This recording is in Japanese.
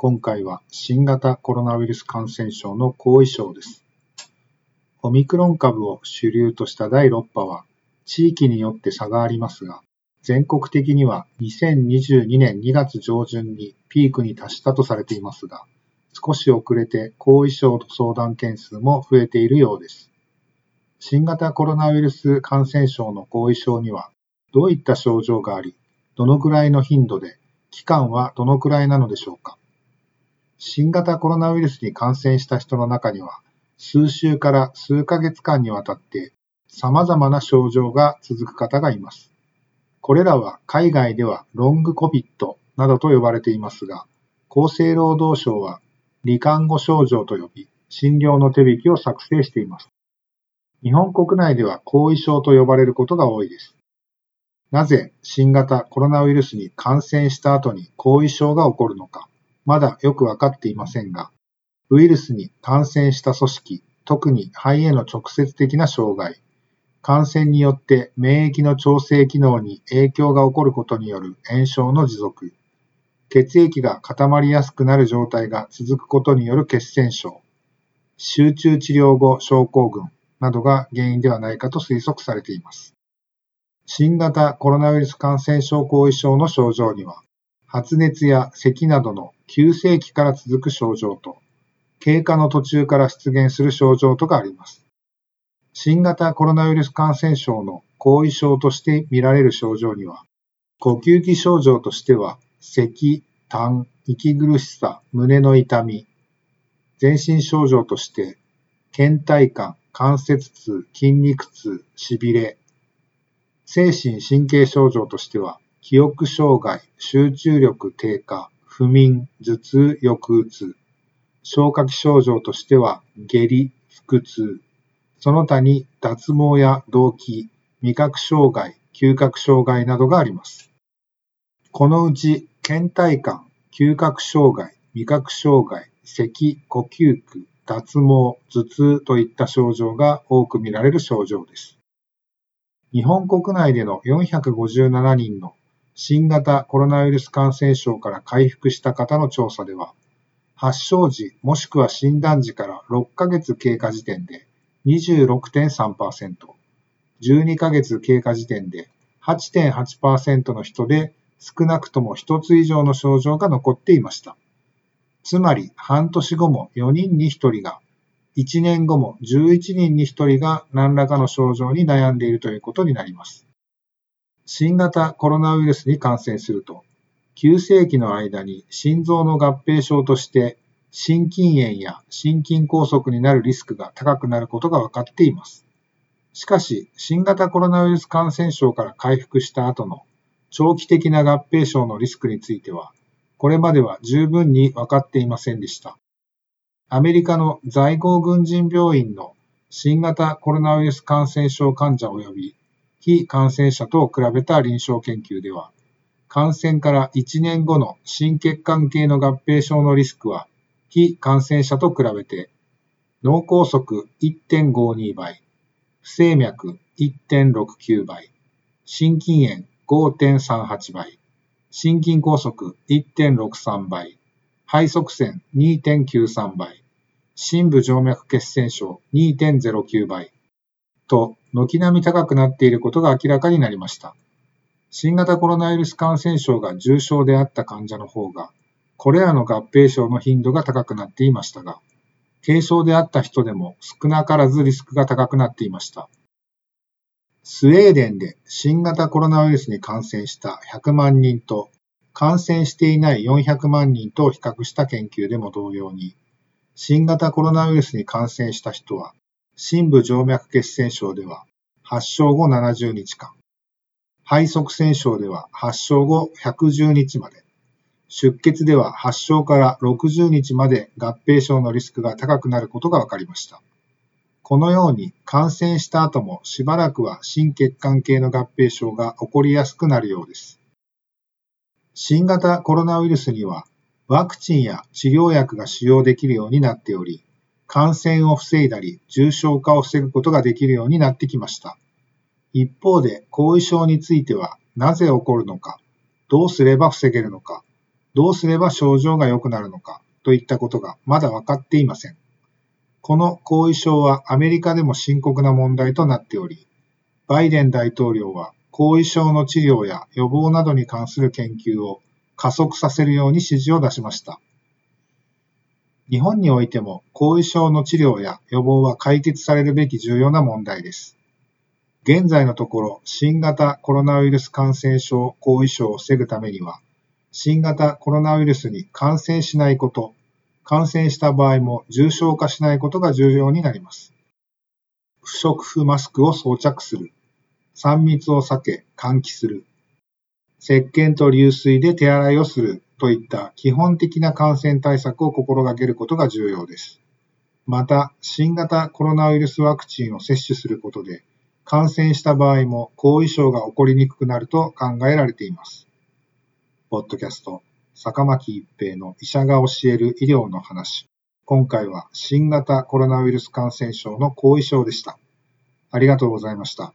今回は新型コロナウイルス感染症の後遺症です。オミクロン株を主流とした第6波は地域によって差がありますが、全国的には2022年2月上旬にピークに達したとされていますが、少し遅れて後遺症と相談件数も増えているようです。新型コロナウイルス感染症の後遺症にはどういった症状があり、どのくらいの頻度で、期間はどのくらいなのでしょうか？新型コロナウイルスに感染した人の中には、数週から数ヶ月間にわたって様々な症状が続く方がいます。これらは海外ではロングコビットなどと呼ばれていますが、厚生労働省は罹患後症状と呼び、診療の手引きを作成しています。日本国内では後遺症と呼ばれることが多いです。なぜ新型コロナウイルスに感染した後に後遺症が起こるのか。まだよくわかっていませんが、ウイルスに感染した組織、特に肺への直接的な障害、感染によって免疫の調整機能に影響が起こることによる炎症の持続、血液が固まりやすくなる状態が続くことによる血栓症、集中治療後症候群などが原因ではないかと推測されています。新型コロナウイルス感染症後遺症の症状には、発熱や咳などの急性期から続く症状と、経過の途中から出現する症状とがあります。新型コロナウイルス感染症の後遺症として見られる症状には、呼吸器症状としては、咳、痰、息苦しさ、胸の痛み、全身症状として、倦怠感、関節痛、筋肉痛、痺れ、精神神経症状としては、記憶障害、集中力低下、不眠、頭痛、抑うつ。消化器症状としては、下痢、腹痛。その他に脱毛や動悸、味覚障害、嗅覚障害などがあります。このうち、倦怠感、嗅覚障害、味覚障害、咳、呼吸区、脱毛、頭痛といった症状が多く見られる症状です。日本国内での457人の新型コロナウイルス感染症から回復した方の調査では、発症時もしくは診断時から6ヶ月経過時点で26.3%、12ヶ月経過時点で8.8%の人で少なくとも1つ以上の症状が残っていました。つまり半年後も4人に1人が、1年後も11人に1人が何らかの症状に悩んでいるということになります。新型コロナウイルスに感染すると、急性期の間に心臓の合併症として心筋炎や心筋梗塞になるリスクが高くなることが分かっています。しかし、新型コロナウイルス感染症から回復した後の長期的な合併症のリスクについては、これまでは十分に分かっていませんでした。アメリカの在郷軍人病院の新型コロナウイルス感染症患者及び非感染者と比べた臨床研究では、感染から1年後の心血管系の合併症のリスクは、非感染者と比べて、脳梗塞1.52倍、不整脈1.69倍、心筋炎5.38倍、心筋梗塞1.63倍、肺側線2.93倍、深部静脈血栓症2.09倍、と軒並み高くなっていることが明らかになりました。新型コロナウイルス感染症が重症であった患者の方が、これらの合併症の頻度が高くなっていましたが、軽症であった人でも少なからずリスクが高くなっていました。スウェーデンで新型コロナウイルスに感染した100万人と感染していない400万人と比較した研究でも同様に、新型コロナウイルスに感染した人は深部静脈血栓症では発症後70日間、肺側栓症では発症後110日まで、出血では発症から60日まで合併症のリスクが高くなることが分かりました。このように感染した後もしばらくは心血管系の合併症が起こりやすくなるようです。新型コロナウイルスにはワクチンや治療薬が使用できるようになっており、感染を防いだり重症化を防ぐことができるようになってきました。一方で後遺症についてはなぜ起こるのか、どうすれば防げるのか、どうすれば症状が良くなるのかといったことがまだ分かっていません。この後遺症はアメリカでも深刻な問題となっており、バイデン大統領は後遺症の治療や予防などに関する研究を加速させるように指示を出しました。日本においても後遺症の治療や予防は解決されるべき重要な問題です。現在のところ新型コロナウイルス感染症後遺症を防ぐためには新型コロナウイルスに感染しないこと感染した場合も重症化しないことが重要になります。不織布マスクを装着する。3密を避け換気する。石鹸と流水で手洗いをするといった基本的な感染対策を心がけることが重要です。また、新型コロナウイルスワクチンを接種することで、感染した場合も後遺症が起こりにくくなると考えられています。ポッドキャスト坂巻一平の医者が教える医療の話。今回は新型コロナウイルス感染症の後遺症でした。ありがとうございました。